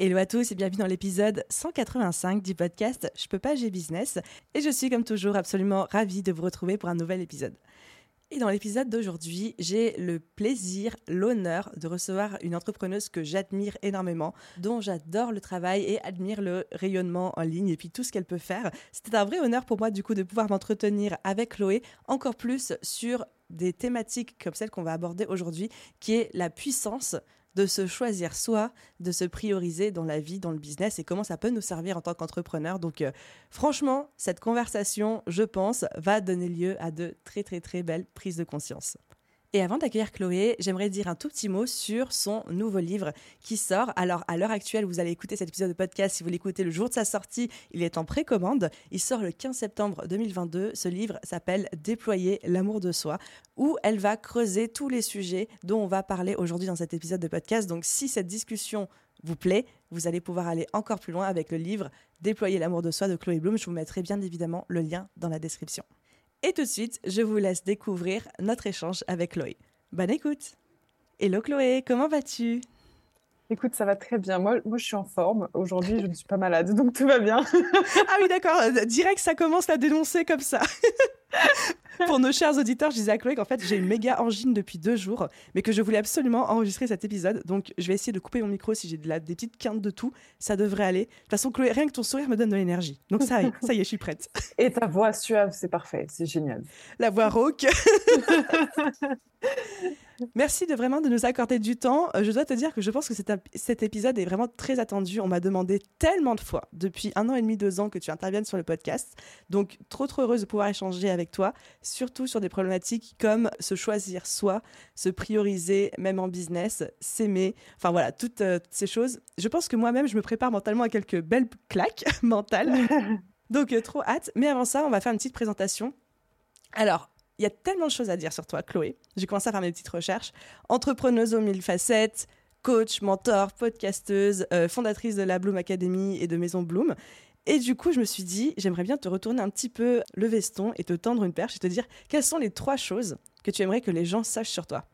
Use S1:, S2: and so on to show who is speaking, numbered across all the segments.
S1: Hello à tous et bienvenue dans l'épisode 185 du podcast Je peux pas, j'ai business. Et je suis comme toujours absolument ravie de vous retrouver pour un nouvel épisode. Et dans l'épisode d'aujourd'hui, j'ai le plaisir, l'honneur de recevoir une entrepreneuse que j'admire énormément, dont j'adore le travail et admire le rayonnement en ligne et puis tout ce qu'elle peut faire. C'était un vrai honneur pour moi du coup de pouvoir m'entretenir avec Chloé, encore plus sur des thématiques comme celle qu'on va aborder aujourd'hui, qui est la puissance de se choisir soi, de se prioriser dans la vie, dans le business et comment ça peut nous servir en tant qu'entrepreneur. Donc euh, franchement, cette conversation, je pense, va donner lieu à de très très très belles prises de conscience. Et avant d'accueillir Chloé, j'aimerais dire un tout petit mot sur son nouveau livre qui sort. Alors, à l'heure actuelle, vous allez écouter cet épisode de podcast. Si vous l'écoutez le jour de sa sortie, il est en précommande. Il sort le 15 septembre 2022. Ce livre s'appelle Déployer l'amour de soi, où elle va creuser tous les sujets dont on va parler aujourd'hui dans cet épisode de podcast. Donc, si cette discussion vous plaît, vous allez pouvoir aller encore plus loin avec le livre Déployer l'amour de soi de Chloé Bloom. Je vous mettrai bien évidemment le lien dans la description. Et tout de suite, je vous laisse découvrir notre échange avec Chloé. Bonne écoute Hello Chloé, comment vas-tu?
S2: Écoute, ça va très bien. Moi, moi, je suis en forme. Aujourd'hui, je ne suis pas malade, donc tout va bien.
S1: ah oui, d'accord. Direct, ça commence à dénoncer comme ça. Pour nos chers auditeurs, je disais à Chloé qu'en fait, j'ai une méga angine depuis deux jours, mais que je voulais absolument enregistrer cet épisode. Donc, je vais essayer de couper mon micro si j'ai de la, des petites quintes de tout. Ça devrait aller. De toute façon, Chloé, rien que ton sourire me donne de l'énergie. Donc, ça y est, ça y est, je suis prête.
S2: Et ta voix suave, c'est parfait. C'est génial.
S1: La voix rauque. Merci de vraiment de nous accorder du temps. Euh, je dois te dire que je pense que cet, épisode est vraiment très attendu. On m'a demandé tellement de fois, depuis un an et demi, deux ans, que tu interviennes sur le podcast. Donc, trop, trop heureuse de pouvoir échanger avec toi, surtout sur des problématiques comme se choisir soi, se prioriser, même en business, s'aimer. Enfin, voilà, toutes, euh, toutes, ces choses. Je pense que moi-même, je me prépare mentalement à quelques belles claques mentales. Donc, euh, trop hâte. Mais avant ça, on va faire une petite présentation. Alors, il y a tellement de choses à dire sur toi, Chloé. J'ai commencé à faire mes petites recherches. Entrepreneuse aux mille facettes, coach, mentor, podcasteuse, euh, fondatrice de la Bloom Academy et de Maison Bloom. Et du coup, je me suis dit, j'aimerais bien te retourner un petit peu le veston et te tendre une perche et te dire quelles sont les trois choses que tu aimerais que les gens sachent sur toi?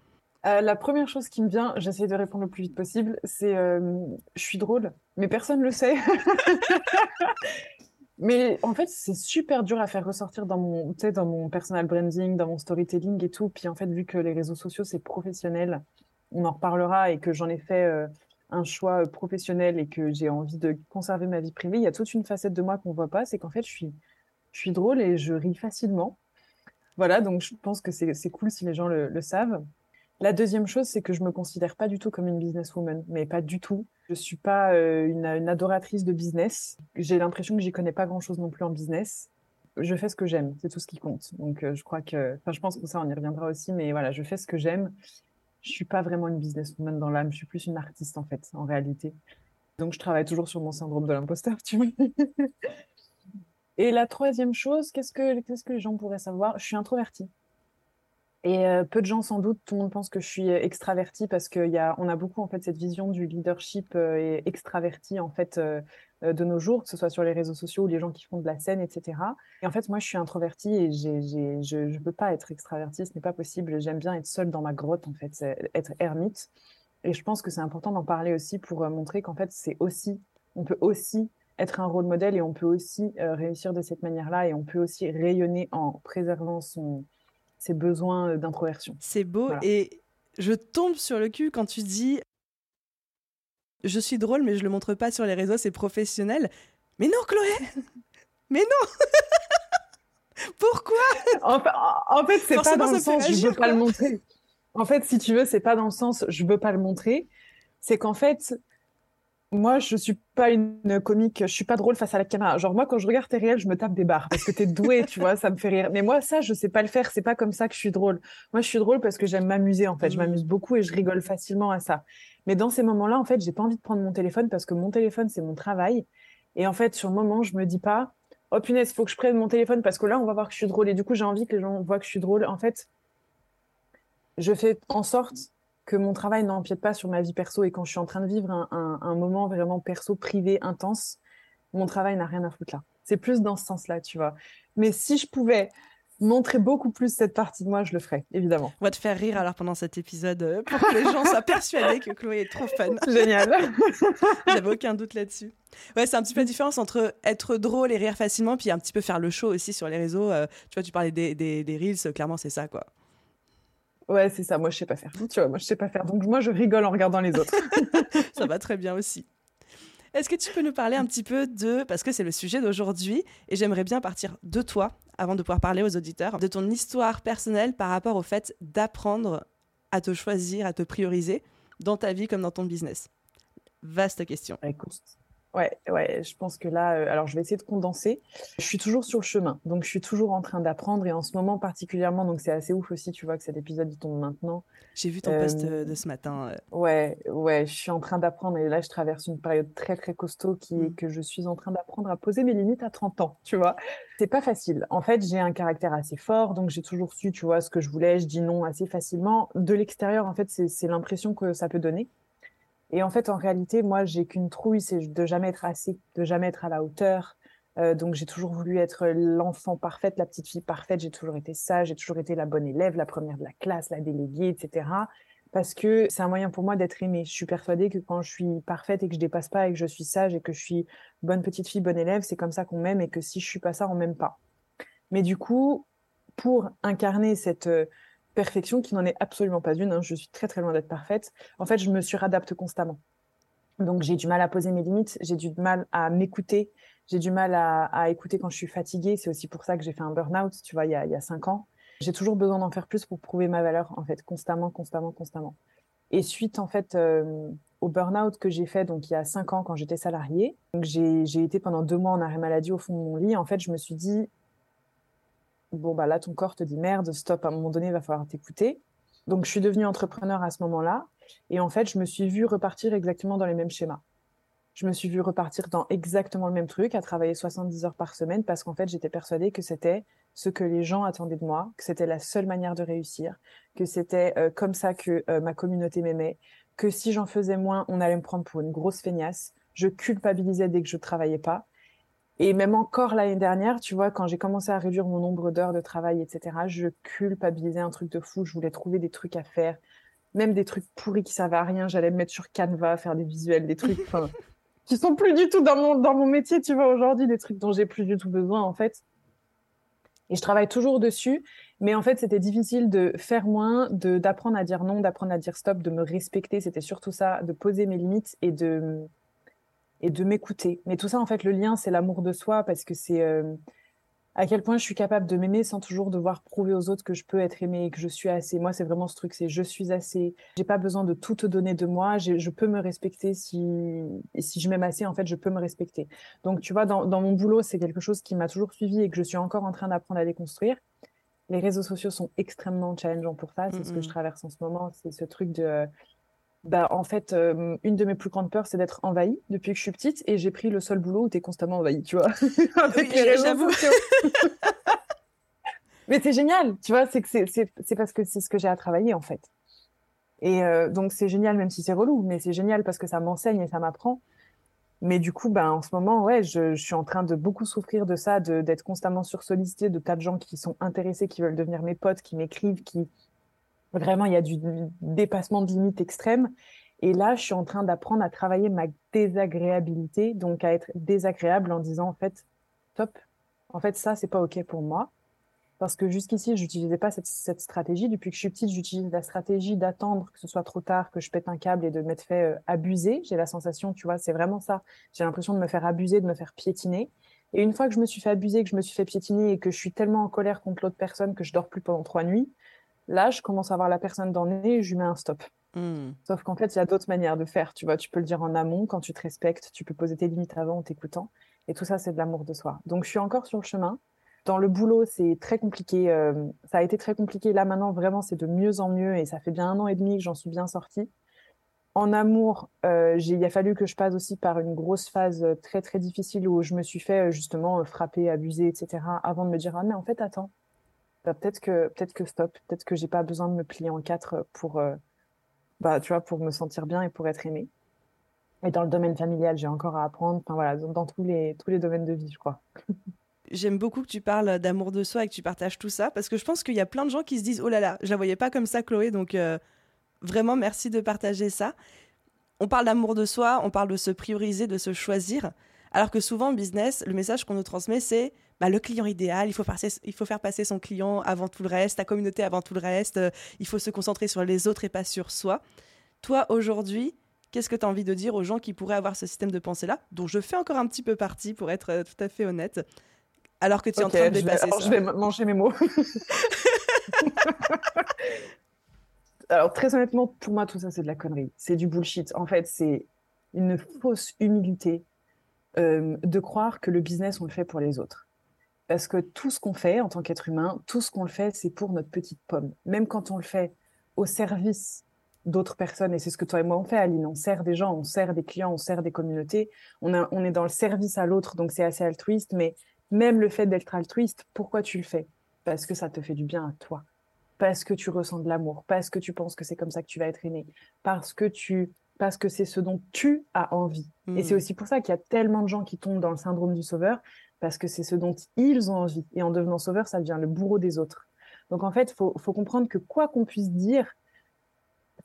S2: Euh, la première chose qui me vient, j'essaie de répondre le plus vite possible, c'est euh, je suis drôle, mais personne ne le sait. Mais en fait, c'est super dur à faire ressortir dans mon, dans mon personal branding, dans mon storytelling et tout. Puis en fait, vu que les réseaux sociaux, c'est professionnel, on en reparlera et que j'en ai fait euh, un choix euh, professionnel et que j'ai envie de conserver ma vie privée, il y a toute une facette de moi qu'on voit pas. C'est qu'en fait, je suis, drôle et je ris facilement. Voilà, donc je pense que c'est cool si les gens le, savent. La deuxième chose, c'est que je me considère pas du tout comme une businesswoman, mais pas du tout. Je suis pas euh, une, adoratrice de business. J'ai l'impression que j'y connais pas grand chose non plus en business. Je fais ce que j'aime, c'est tout ce qui compte. Donc euh, je crois que, enfin je pense que ça on y reviendra aussi, mais voilà, je fais ce que j'aime. Je suis pas vraiment une businesswoman dans l'âme, je suis plus une artiste en fait, en réalité. Donc je travaille toujours sur mon syndrome de l'imposteur, tu vois. Et la troisième chose, qu'est-ce que, qu'est-ce que les gens pourraient savoir? Je suis introvertie. Et euh, peu de gens sans doute, tout le monde pense que je suis euh, extravertie parce qu'on a, a beaucoup en fait cette vision du leadership euh, extraverti en fait de nos jours, que ce soit sur les réseaux sociaux ou les gens qui font de la scène, etc. Et en fait, moi, je suis introvertie et j'ai, j'ai, je ne peux pas être extravertie, ce n'est pas possible. J'aime bien être seule dans ma grotte, en fait, être ermite. Et je pense que c'est important d'en parler aussi pour montrer qu'en fait, c'est aussi, on peut aussi être un rôle modèle et on peut aussi réussir de cette manière-là et on peut aussi rayonner en préservant son, ses besoins euh, d'introversion.
S1: C'est beau et je tombe sur le cul quand tu dis je suis drôle mais je le montre pas sur les réseaux, c'est professionnel. Mais non Chloé Mais non Pourquoi
S2: En fait, c'est pas dans le sens je veux pas le montrer. En fait, si tu veux, c'est pas dans le sens je veux pas le montrer. C'est qu'en fait, moi, je suis pas une comique, je suis pas drôle face à la caméra. Genre, moi, quand je regarde tes réels, je me tape des barres parce que t'es doué, tu vois, ça me fait rire. Mais moi, ça, je sais pas le faire. C'est pas comme ça que je suis drôle. Moi, je suis drôle parce que j'aime m'amuser, en fait. Je m'amuse beaucoup et je rigole facilement à ça. Mais dans ces moments-là, en fait, j'ai pas envie de prendre mon téléphone parce que mon téléphone, c'est mon travail. Et en fait, sur le moment, je me dis pas, oh punaise, faut que je prenne mon téléphone parce que là, on va voir que je suis drôle. Et du coup, j'ai envie que les gens voient que je suis drôle. En fait, je fais en sorte que mon travail n'empiète pas sur ma vie perso et quand je suis en train de vivre un, moment vraiment perso, privé, intense, mon travail n'a rien à foutre là. C'est plus dans ce sens-là, tu vois. Mais si je pouvais montrer beaucoup plus cette partie de moi, je le ferais, évidemment.
S1: On va te faire rire alors pendant cet épisode euh, pour que les gens soient persuadés que Chloé est trop fun.
S2: Génial.
S1: J'avais aucun doute là-dessus. Ouais, c'est un petit peu la différence entre être drôle et rire facilement, puis un petit peu faire le show aussi sur les réseaux. Euh, tu vois, tu parlais des, des, des Reels, clairement, c'est ça, quoi.
S2: Ouais, c'est ça. Moi, je sais pas faire. Tu vois, moi, je sais pas faire. Donc, moi, je rigole en regardant les autres.
S1: ça va très bien aussi. Est-ce que tu peux nous parler un petit peu de, parce que c'est le sujet d'aujourd'hui, et j'aimerais bien partir de toi, avant de pouvoir parler aux auditeurs, de ton histoire personnelle par rapport au fait d'apprendre à te choisir, à te prioriser dans ta vie comme dans ton business? Vaste question.
S2: Écoute, Ouais, ouais, je pense que là, euh, alors je vais essayer de condenser. Je suis toujours sur le chemin, donc je suis toujours en train d'apprendre et en ce moment particulièrement, donc c'est assez ouf aussi, tu vois que cet épisode il tombe maintenant.
S1: J'ai vu ton post euh, de ce matin.
S2: Ouais, ouais, je suis en train d'apprendre et là je traverse une période très très costaud qui est mmh. que je suis en train d'apprendre à poser mes limites à 30 ans, tu vois. C'est pas facile. En fait, j'ai un caractère assez fort, donc j'ai toujours su, tu vois, ce que je voulais, je dis non assez facilement. De l'extérieur, en fait, c'est l'impression que ça peut donner. Et en fait, en réalité, moi, j'ai qu'une trouille, c'est de jamais être assez, de jamais être à la hauteur. Euh, donc, j'ai toujours voulu être l'enfant parfaite, la petite fille parfaite. J'ai toujours été sage, j'ai toujours été la bonne élève, la première de la classe, la déléguée, etc. Parce que c'est un moyen pour moi d'être aimée. Je suis persuadée que quand je suis parfaite et que je dépasse pas et que je suis sage et que je suis bonne petite fille, bonne élève, c'est comme ça qu'on m'aime et que si je suis pas ça, on m'aime pas. Mais du coup, pour incarner cette perfection qui n'en est absolument pas une. Hein. Je suis très très loin d'être parfaite. En fait, je me suradapte constamment. Donc j'ai du mal à poser mes limites, j'ai du mal à m'écouter, j'ai du mal à, écouter quand je suis fatiguée. C'est aussi pour ça que j'ai fait un burn-out, tu vois, il y a, cinq ans. J'ai toujours besoin d'en faire plus pour prouver ma valeur, en fait, constamment, constamment, constamment. Et suite, en fait, euh, au burn-out que j'ai fait, donc il y a cinq ans quand j'étais salariée, j'ai été pendant deux mois en arrêt maladie au fond de mon lit. En fait, je me suis dit, bon, bah là, ton corps te dit merde, stop, à un moment donné, il va falloir t'écouter. Donc, je suis devenue entrepreneur à ce moment-là. Et en fait, je me suis vue repartir exactement dans les mêmes schémas. Je me suis vue repartir dans exactement le même truc, à travailler 70 heures par semaine, parce qu'en fait, j'étais persuadée que c'était ce que les gens attendaient de moi, que c'était la seule manière de réussir, que c'était euh, comme ça que euh, ma communauté m'aimait, que si j'en faisais moins, on allait me prendre pour une grosse feignasse. Je culpabilisais dès que je travaillais pas. Et même encore l'année dernière, tu vois, quand j'ai commencé à réduire mon nombre d'heures de travail, etc., je culpabilisais un truc de fou. Je voulais trouver des trucs à faire, même des trucs pourris qui servaient à rien. J'allais me mettre sur Canva, faire des visuels, des trucs qui sont plus du tout dans mon, dans mon métier, tu vois, aujourd'hui, des trucs dont j'ai plus du tout besoin, en fait. Et je travaille toujours dessus, mais en fait, c'était difficile de faire moins, de d'apprendre à dire non, d'apprendre à dire stop, de me respecter. C'était surtout ça, de poser mes limites et de et de m'écouter. Mais tout ça, en fait, le lien, c'est l'amour de soi parce que c'est euh, à quel point je suis capable de m'aimer sans toujours devoir prouver aux autres que je peux être aimée et que je suis assez. Moi, c'est vraiment ce truc, c'est je suis assez. J'ai pas besoin de tout te donner de moi. Je peux me respecter si si je m'aime assez, en fait, je peux me respecter. Donc, tu vois, dans, dans mon boulot, c'est quelque chose qui m'a toujours suivi et que je suis encore en train d'apprendre à déconstruire. Les réseaux sociaux sont extrêmement challengeants pour ça. C'est ce que je traverse en ce moment. C'est ce truc de bah, en fait, euh, une de mes plus grandes peurs, c'est d'être envahie depuis que je suis petite et j'ai pris le seul boulot où tu es constamment envahie, tu vois. Avec les réseaux Mais c'est génial, tu vois, c'est que c'est parce que c'est ce que j'ai à travailler en fait. Et euh, donc c'est génial, même si c'est relou, mais c'est génial parce que ça m'enseigne et ça m'apprend. Mais du coup, ben, en ce moment, ouais, je, je, suis en train de beaucoup souffrir de ça, d'être constamment sursollicité de tas de gens qui sont intéressés, qui veulent devenir mes potes, qui m'écrivent, qui, Vraiment, il y a du dépassement de limites extrêmes. Et là, je suis en train d'apprendre à travailler ma désagréabilité, donc à être désagréable en disant en fait, top, en fait, ça, c'est pas OK pour moi. Parce que jusqu'ici, j'utilisais pas cette, cette, stratégie. Depuis que je suis petite, j'utilise la stratégie d'attendre que ce soit trop tard, que je pète un câble et de m'être fait euh, abuser. J'ai la sensation, tu vois, c'est vraiment ça. J'ai l'impression de me faire abuser, de me faire piétiner. Et une fois que je me suis fait abuser, que je me suis fait piétiner et que je suis tellement en colère contre l'autre personne que je dors plus pendant trois nuits, Là, je commence à voir la personne dans le nez et je lui mets un stop.
S1: Hmm.
S2: Sauf qu'en fait, il y a d'autres manières de faire. Tu vois, tu peux le dire en amont quand tu te respectes, tu peux poser tes limites avant en t'écoutant. Et tout ça, c'est de l'amour de soi. Donc, je suis encore sur le chemin. Dans le boulot, c'est très compliqué. euh, ça a été très compliqué. Là, maintenant, vraiment, c'est de mieux en mieux. Et ça fait bien un an et demi que j'en suis bien sortie. En amour, euh, il a fallu que je passe aussi par une grosse phase très, très difficile où je me suis fait euh, justement frapper, abuser, etc. avant de me dire, ah, mais en fait, attends, bah, peut-être que, peut-être que stop, peut-être que j'ai pas besoin de me plier en quatre pour, euh, bah, tu vois, pour me sentir bien et pour être aimée. Et dans le domaine familial, j'ai encore à apprendre. Enfin, voilà, dans, tous les, tous les domaines de vie, je crois.
S1: J'aime beaucoup que tu parles d'amour de soi et que tu partages tout ça parce que je pense qu'il y a plein de gens qui se disent oh là là, je la voyais pas comme ça Chloé donc euh, vraiment merci de partager ça. On parle d'amour de soi, on parle de se prioriser, de se choisir alors que souvent en business, le message qu'on nous transmet c'est bah, le client idéal, il faut, passer, il faut faire passer son client avant tout le reste, ta communauté avant tout le reste, euh, il faut se concentrer sur les autres et pas sur soi. Toi aujourd'hui, qu'est-ce que tu as envie de dire aux gens qui pourraient avoir ce système de pensée-là, dont je fais encore un petit peu partie pour être euh, tout à fait honnête alors que tu es en train de
S2: je vais-
S1: dépasser
S2: alors,
S1: ça.
S2: je vais manger mes mots. alors, très honnêtement, pour moi, tout ça, c'est de la connerie. C'est du bullshit. En fait, c'est une fausse humilité euh, de croire que le business, on le fait pour les autres. Parce que tout ce qu'on fait en tant qu'être humain, tout ce qu'on le fait, c'est pour notre petite pomme. Même quand on le fait au service d'autres personnes, et c'est ce que toi et moi on fait, Aline, on sert des gens, on sert des clients, on sert des communautés, on, a- on est dans le service à l'autre, donc c'est assez altruiste, mais même le fait d'être altruiste, pourquoi tu le fais? Parce que ça te fait du bien à toi, parce que tu ressens de l'amour, parce que tu penses que c'est comme ça que tu vas être aimé, parce que tu parce que c'est ce dont tu as envie. Et
S1: Hmm.
S2: c'est aussi pour ça qu'il y a tellement de gens qui tombent dans le syndrome du sauveur, parce que c'est ce dont ils ont envie. Et en devenant sauveur, ça devient le bourreau des autres. Donc en fait, il faut, comprendre que quoi qu'on puisse dire,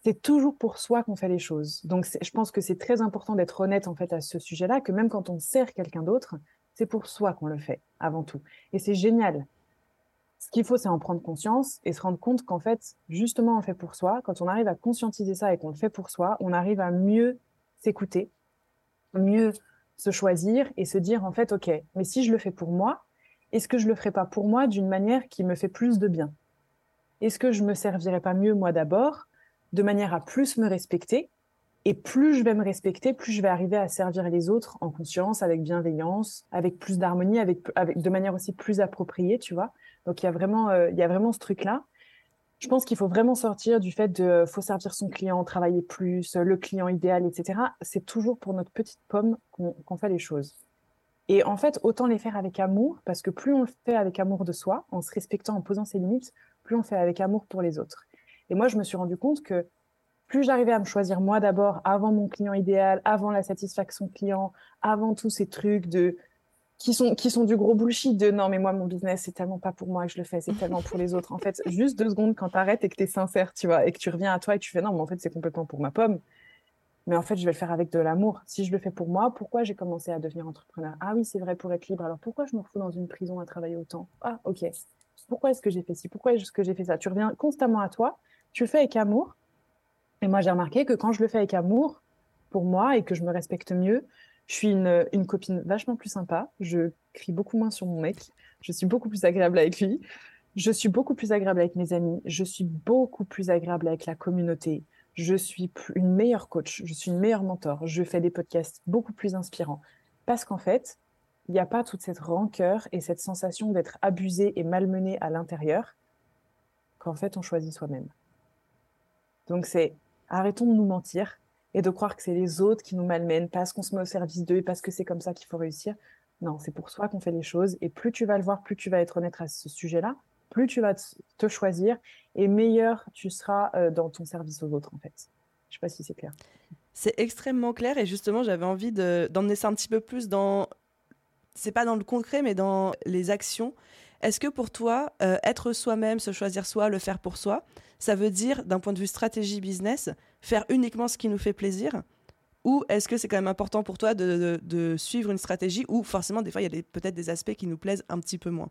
S2: c'est toujours pour soi qu'on fait les choses. Donc je pense que c'est très important d'être honnête en fait à ce sujet-là, que même quand on sert quelqu'un d'autre, c'est pour soi qu'on le fait avant tout. Et c'est génial. Ce qu'il faut, c'est en prendre conscience et se rendre compte qu'en fait, justement, on le fait pour soi. Quand on arrive à conscientiser ça et qu'on le fait pour soi, on arrive à mieux s'écouter, mieux se choisir et se dire en fait, ok, mais si je le fais pour moi, est-ce que je le ferai pas pour moi d'une manière qui me fait plus de bien? Est-ce que je me servirai pas mieux moi d'abord, de manière à plus me respecter et plus je vais me respecter, plus je vais arriver à servir les autres en conscience, avec bienveillance, avec plus d'harmonie, avec, avec de manière aussi plus appropriée, tu vois? Donc il y a vraiment, euh, il y a vraiment ce truc-là. Je pense qu'il faut vraiment sortir du fait de euh, faut servir son client, travailler plus, euh, le client idéal, etc. C'est toujours pour notre petite pomme qu'on fait les choses. Et en fait, autant les faire avec amour, parce que plus on le fait avec amour de soi, en se respectant, en posant ses limites, plus on le fait avec amour pour les autres. Et moi, je me suis rendu compte que plus j'arrivais à me choisir moi d'abord, avant mon client idéal, avant la satisfaction client, avant tous ces trucs de qui sont, qui sont du gros bullshit de non, mais moi, mon business, c'est tellement pas pour moi que je le fais, c'est tellement pour les autres. En fait, juste deux secondes quand t'arrêtes et que t'es sincère, tu vois, et que tu reviens à toi et tu fais non, mais en fait, c'est complètement pour ma pomme. Mais en fait, je vais le faire avec de l'amour. Si je le fais pour moi, pourquoi j'ai commencé à devenir entrepreneur? Ah oui, c'est vrai, pour être libre. Alors pourquoi je me retrouve dans une prison à travailler autant? Ah, ok. Pourquoi est-ce que j'ai fait ci? Pourquoi est-ce que j'ai fait ça? Tu reviens constamment à toi, tu le fais avec amour. Et moi, j'ai remarqué que quand je le fais avec amour, pour moi, et que je me respecte mieux, je suis une, copine vachement plus sympa. Je crie beaucoup moins sur mon mec. Je suis beaucoup plus agréable avec lui. Je suis beaucoup plus agréable avec mes amis. Je suis beaucoup plus agréable avec la communauté. Je suis une meilleure coach. Je suis une meilleure mentor. Je fais des podcasts beaucoup plus inspirants. Parce qu'en fait, il n'y a pas toute cette rancœur et cette sensation d'être abusé et malmené à l'intérieur qu'en fait, on choisit soi-même. Donc, c'est arrêtons de nous mentir et de croire que c'est les autres qui nous malmènent parce qu'on se met au service d'eux et parce que c'est comme ça qu'il faut réussir. Non, c'est pour soi qu'on fait les choses. Et plus tu vas le voir, plus tu vas être honnête à ce sujet-là, plus tu vas te- choisir et meilleur tu seras euh, dans ton service aux autres, en fait. Je sais pas si c'est clair.
S1: C'est extrêmement clair et justement j'avais envie de- d'emmener ça un petit peu plus dans, c'est pas dans le concret mais dans les actions. Est-ce que pour toi, euh, être soi-même, se choisir soi, le faire pour soi, ça veut dire d'un point de vue stratégie business, faire uniquement ce qui nous fait plaisir ou est-ce que c'est quand même important pour toi de, suivre une stratégie où forcément des fois il y a peut-être des aspects qui nous plaisent un petit peu moins?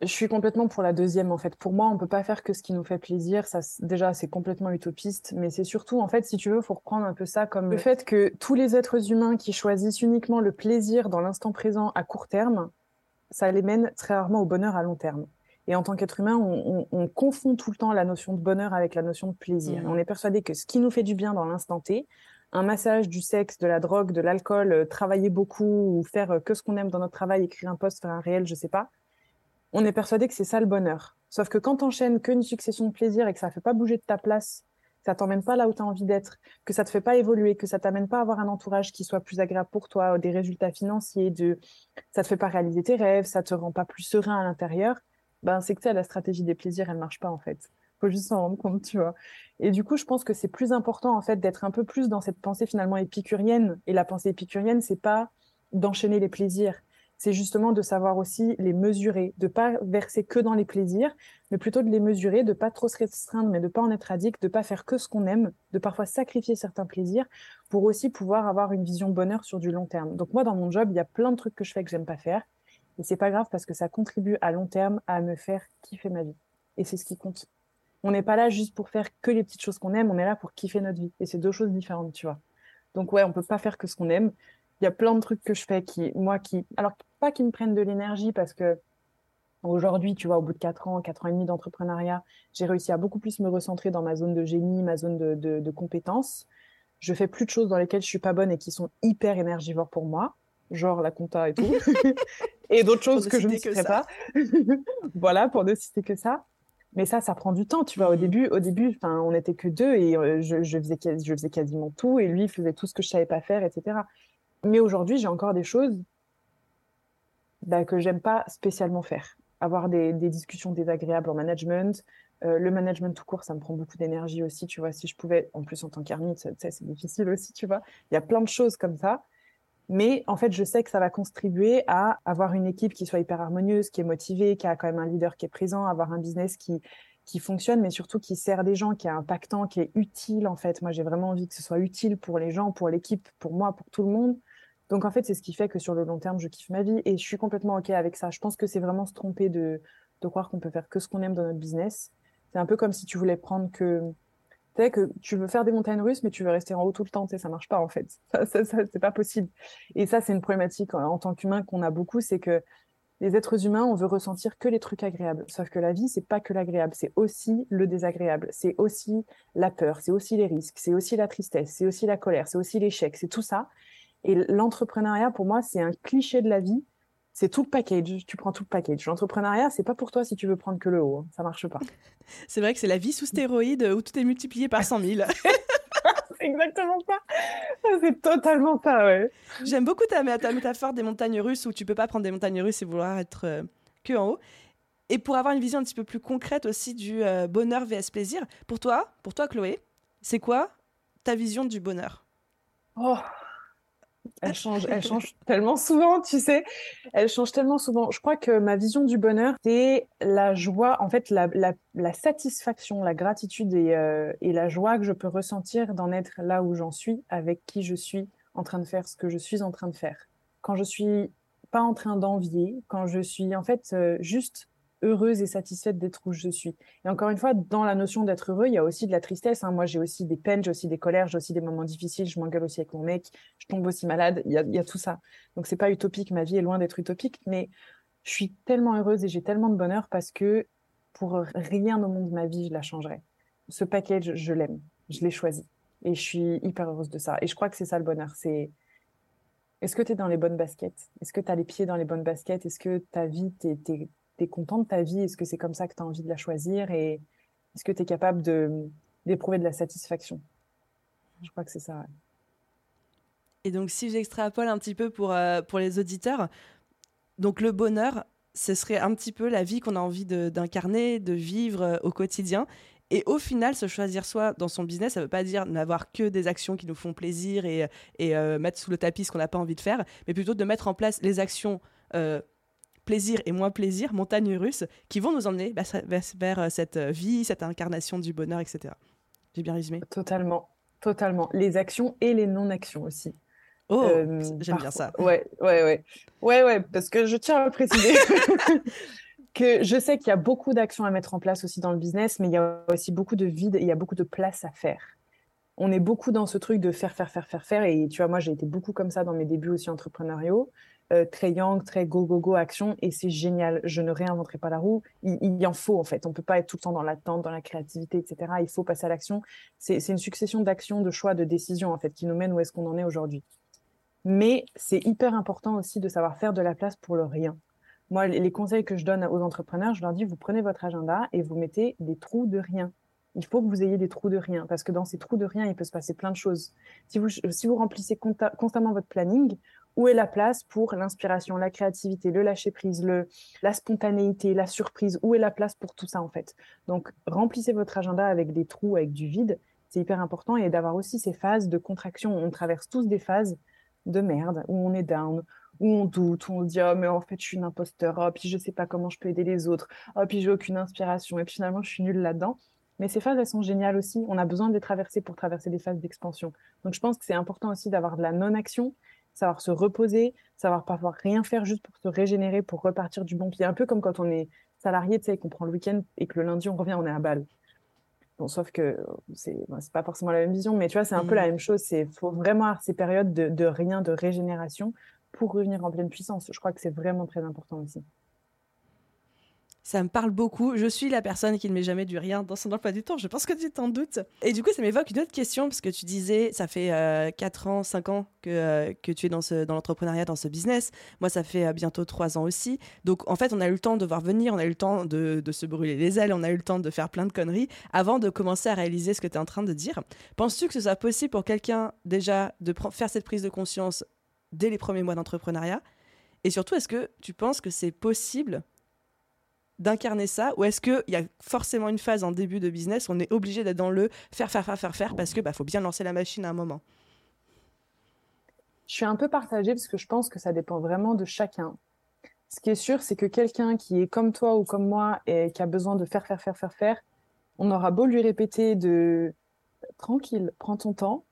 S2: Je suis complètement pour la deuxième, en fait. Pour moi, on peut pas faire que ce qui nous fait plaisir. Ça, déjà, c'est complètement utopiste, mais c'est surtout, en fait, si tu veux, faut reprendre un peu ça comme le fait que tous les êtres humains qui choisissent uniquement le plaisir dans l'instant présent à court terme, ça les mène très rarement au bonheur à long terme. Et en tant qu'être humain, on, confond tout le temps la notion de bonheur avec la notion de plaisir. Mmh. on est persuadé que ce qui nous fait du bien dans l'instant T, un massage, du sexe, de la drogue, de l'alcool, euh, travailler beaucoup ou faire euh, que ce qu'on aime dans notre travail, écrire un post, faire un réel, je sais pas, on est persuadé que c'est ça le bonheur. Sauf que quand t'enchaînes qu'une succession de plaisirs et que ça fait pas bouger de ta place, ça t'emmène pas là où tu as envie d'être, que ça te fait pas évoluer, que ça t'amène pas à avoir un entourage qui soit plus agréable pour toi, des résultats financiers, de ça te fait pas réaliser tes rêves, ça te rend pas plus serein à l'intérieur, ben c'est que la stratégie des plaisirs, elle marche pas en fait faut juste s'en rendre compte, tu vois. Et du coup, je pense que c'est plus important, en fait, d'être un peu plus dans cette pensée finalement épicurienne. Et la pensée épicurienne, c'est pas d'enchaîner les plaisirs. C'est justement de savoir aussi les mesurer, de pas verser que dans les plaisirs, mais plutôt de les mesurer, de pas trop se restreindre, mais de pas en être addict, de pas faire que ce qu'on aime, de parfois sacrifier certains plaisirs pour aussi pouvoir avoir une vision bonheur sur du long terme. Donc moi, dans mon job, il y a plein de trucs que je fais que j'aime pas faire. Et c'est pas grave parce que ça contribue à long terme à me faire kiffer ma vie. Et c'est ce qui compte on n'est pas là juste pour faire que les petites choses qu'on aime, on est là pour kiffer notre vie. Et c'est deux choses différentes, tu vois. Donc ouais, on peut pas faire que ce qu'on aime. Il y a plein de trucs que je fais qui, moi, qui, alors pas qui me prennent de l'énergie parce que aujourd'hui, tu vois, au bout de quatre ans, quatre ans et demi d'entrepreneuriat, j'ai réussi à beaucoup plus me recentrer dans ma zone de génie, ma zone de, de, compétences. Je fais plus de choses dans lesquelles je suis pas bonne et qui sont hyper énergivores pour moi, genre la compta et tout, et d'autres choses que je ne sais pas. voilà, pour ne citer que ça. Mais ça, ça prend du temps, tu vois. Au début, au début, enfin, on n'était que deux et euh, je, faisais, je faisais quasiment tout et lui faisait tout ce que je savais pas faire, etc. Mais aujourd'hui, j'ai encore des choses bah, que j'aime pas spécialement faire. Avoir des, discussions désagréables en management, euh, le management tout court, ça me prend beaucoup d'énergie aussi, tu vois. Si je pouvais, en plus en tant qu'ermite, c'est difficile aussi, tu vois. Il y a plein de choses comme ça. Mais en fait, je sais que ça va contribuer à avoir une équipe qui soit hyper harmonieuse, qui est motivée, qui a quand même un leader qui est présent, avoir un business qui, qui fonctionne, mais surtout qui sert des gens, qui est impactant, qui est utile en fait. Moi, j'ai vraiment envie que ce soit utile pour les gens, pour l'équipe, pour moi, pour tout le monde. Donc en fait, c'est ce qui fait que sur le long terme, je kiffe ma vie et je suis complètement OK avec ça. Je pense que c'est vraiment se tromper de, de croire qu'on peut faire que ce qu'on aime dans notre business. C'est un peu comme si tu voulais prendre que tu que tu veux faire des montagnes russes, mais tu veux rester en haut tout le temps, tu sais, ça marche pas en fait. Ça, c'est pas possible. Et ça, c'est une problématique en, tant qu'humain qu'on a beaucoup, c'est que les êtres humains, on veut ressentir que les trucs agréables. Sauf que la vie, c'est pas que l'agréable, c'est aussi le désagréable, c'est aussi la peur, c'est aussi les risques, c'est aussi la tristesse, c'est aussi la colère, c'est aussi l'échec, c'est tout ça. Et l'entrepreneuriat, pour moi, c'est un cliché de la vie c'est tout le package. Tu prends tout le package. L'entrepreneuriat, c'est pas pour toi si tu veux prendre que le haut. Hein. Ça marche pas.
S1: c'est vrai que c'est la vie sous stéroïde où tout est multiplié par 100 000.
S2: c'est exactement ça. C'est totalement ça, ouais.
S1: J'aime beaucoup ta, ta, métaphore des montagnes russes où tu peux pas prendre des montagnes russes et vouloir être euh, que en haut. Et pour avoir une vision un petit peu plus concrète aussi du euh, bonheur vs plaisir, pour toi, pour toi Chloé, c'est quoi ta vision du bonheur?
S2: Oh, elle change, elle change tellement souvent, tu sais. Elle change tellement souvent. Je crois que ma vision du bonheur, c'est la joie, en fait, la, la, satisfaction, la gratitude et, euh, et, la joie que je peux ressentir d'en être là où j'en suis, avec qui je suis en train de faire ce que je suis en train de faire. Quand je suis pas en train d'envier, quand je suis en fait euh, juste heureuse et satisfaite d'être où je suis. Et encore une fois, dans la notion d'être heureux, il y a aussi de la tristesse. Hein. Moi, j'ai aussi des peines, j'ai aussi des colères, j'ai aussi des moments difficiles. Je m'engueule aussi avec mon mec, je tombe aussi malade. Il y a, tout ça. Donc, c'est pas utopique. Ma vie est loin d'être utopique, mais je suis tellement heureuse et j'ai tellement de bonheur parce que pour rien au monde de ma vie, je la changerais. Ce package, je l'aime. Je l'ai choisi. Et je suis hyper heureuse de ça. Et je crois que c'est ça le bonheur. C'est est-ce que tu es dans les bonnes baskets? Est-ce que tu as les pieds dans les bonnes baskets? Est-ce que ta vie, tu content de ta vie? Est-ce que c'est comme ça que tu as envie de la choisir? Et est-ce que tu es capable d'éprouver de la satisfaction? Je crois que c'est ça.
S1: Et donc, si j'extrapole un petit peu pour, euh, pour les auditeurs, donc le bonheur, ce serait un petit peu la vie qu'on a envie d'incarner, de, vivre euh, au quotidien. Et au final, se choisir soi dans son business, ça ne veut pas dire n'avoir que des actions qui nous font plaisir et, et euh, mettre sous le tapis ce qu'on n'a pas envie de faire, mais plutôt de mettre en place les actions plaisir et moins plaisir, montagnes russes, qui vont nous emmener bah, vers, euh, cette euh, vie, cette incarnation du bonheur, etc. J'ai bien résumé?
S2: Totalement, totalement. Les actions et les non-actions aussi.
S1: Oh, euh, j'aime bien ça.
S2: Ouais, ouais, ouais. Ouais, ouais, parce que je tiens à préciser que je sais qu'il y a beaucoup d'actions à mettre en place aussi dans le business, mais il y a aussi beaucoup de vide et il y a beaucoup de place à faire. On est beaucoup dans ce truc de faire, faire, faire, faire, faire. Et tu vois, moi, j'ai été beaucoup comme ça dans mes débuts aussi entrepreneuriaux euh, très yang, très go, go, go, action, et c'est génial. Je ne réinventerai pas la roue. Il, y en faut, en fait. On peut pas être tout le temps dans l'attente, dans la créativité, etc. Il faut passer à l'action. C'est une succession d'actions, de choix, de décisions, en fait, qui nous mènent où est-ce qu'on en est aujourd'hui. Mais c'est hyper important aussi de savoir faire de la place pour le rien. Moi, les conseils que je donne aux entrepreneurs, je leur dis, vous prenez votre agenda et vous mettez des trous de rien. Il faut que vous ayez des trous de rien, parce que dans ces trous de rien, il peut se passer plein de choses. Si vous, si vous remplissez constamment votre planning, où est la place pour l'inspiration, la créativité, le lâcher prise, le, la spontanéité, la surprise? Où est la place pour tout ça en fait? Donc remplissez votre agenda avec des trous, avec du vide. C'est hyper important et d'avoir aussi ces phases de contraction. On traverse tous des phases de merde où on est down, où on doute, où on dit oh mais en fait je suis une imposteur, oh puis je sais pas comment je peux aider les autres, oh puis j'ai aucune inspiration et puis finalement je suis nulle là-dedans. Mais ces phases elles sont géniales aussi. On a besoin de les traverser pour traverser des phases d'expansion. Donc je pense que c'est important aussi d'avoir de la non-action savoir se reposer, savoir parfois rien faire juste pour se régénérer, pour repartir du bon pied. Un peu comme quand on est salarié, tu sais, qu'on prend le week-end et que le lundi on revient, on est à balle. Bon, sauf que c'est n'est pas forcément la même vision, mais tu vois, c'est un peu la mmh. même chose. C'est faut vraiment avoir ces périodes de, de rien, de régénération pour revenir en pleine puissance. Je crois que c'est vraiment très important aussi.
S1: Ça me parle beaucoup. Je suis la personne qui ne met jamais du rien dans son emploi du temps. Je pense que tu t'en doutes. Et du coup, ça m'évoque une autre question, parce que tu disais, ça fait 4 euh, ans, 5 ans que, euh, que tu es dans, dans l'entrepreneuriat, dans ce business. Moi, ça fait euh, bientôt 3 ans aussi. Donc, en fait, on a eu le temps de voir venir, on a eu le temps de, de, se brûler les ailes, on a eu le temps de faire plein de conneries avant de commencer à réaliser ce que tu es en train de dire. Penses-tu que ce soit possible pour quelqu'un, déjà, de faire cette prise de conscience dès les premiers mois d'entrepreneuriat? Et surtout, est-ce que tu penses que c'est possible d'incarner ça ou est-ce qu'il y a forcément une phase en début de business où on est obligé d'être dans le faire, faire, faire, faire, faire parce que bah, faut bien lancer la machine à un moment?
S2: Je suis un peu partagée parce que je pense que ça dépend vraiment de chacun. Ce qui est sûr, c'est que quelqu'un qui est comme toi ou comme moi et qui a besoin de faire, faire, faire, faire, faire, on aura beau lui répéter de tranquille, prends ton temps.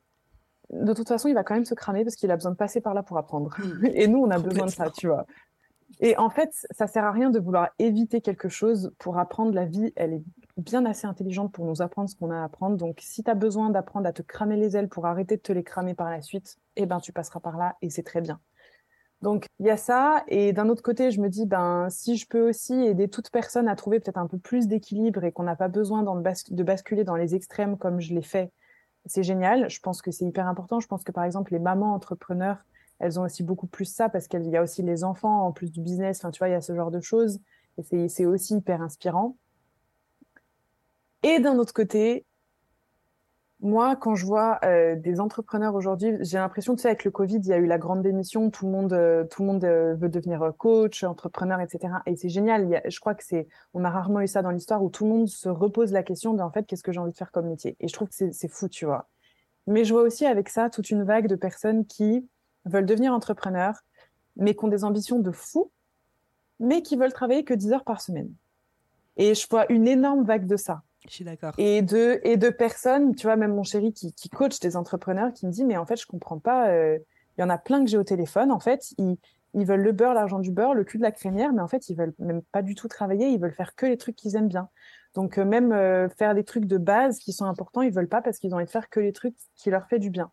S2: De toute façon, il va quand même se cramer parce qu'il a besoin de passer par là pour apprendre. Mmh. Et nous, on a besoin de ça, tu vois. Et en fait, ça sert à rien de vouloir éviter quelque chose pour apprendre. La vie, elle est bien assez intelligente pour nous apprendre ce qu'on a à apprendre. Donc, si tu as besoin d'apprendre à te cramer les ailes pour arrêter de te les cramer par la suite, eh ben, tu passeras par là et c'est très bien. Donc, il y a ça. Et d'un autre côté, je me dis, ben, si je peux aussi aider toute personne à trouver peut-être un peu plus d'équilibre et qu'on n'a pas besoin de basculer dans les extrêmes comme je l'ai fait, c'est génial. Je pense que c'est hyper important. Je pense que, par exemple, les mamans entrepreneurs elles ont aussi beaucoup plus ça parce qu'il y a aussi les enfants en plus du business. Enfin, tu vois, il y a ce genre de choses. Et c'est aussi hyper inspirant. Et d'un autre côté, moi, quand je vois euh, des entrepreneurs aujourd'hui, j'ai l'impression, tu sais, avec le Covid, il y a eu la grande démission, tout le monde, euh, tout le monde euh, veut devenir coach, entrepreneur, etc. Et c'est génial. je crois que c'est, on a rarement eu ça dans l'histoire où tout le monde se repose la question de, en fait, qu'est-ce que j'ai envie de faire comme métier. Et je trouve que c'est fou, tu vois. Mais je vois aussi avec ça toute une vague de personnes qui veulent devenir entrepreneurs, mais qui ont des ambitions de fou, mais qui veulent travailler que 10 heures par semaine. Et je vois une énorme vague de ça.
S1: Je suis d'accord.
S2: Et de, et de personnes, tu vois, même mon chéri qui, qui coach des entrepreneurs, qui me dit, mais en fait, je comprends pas, euh, il y en a plein que j'ai au téléphone, en fait, ils, ils veulent le beurre, l'argent du beurre, le cul de la crémière, mais en fait, ils veulent même pas du tout travailler, ils veulent faire que les trucs qu'ils aiment bien. Donc, euh, même euh, faire des trucs de base qui sont importants, ils veulent pas parce qu'ils ont envie de faire que les trucs qui leur fait du bien.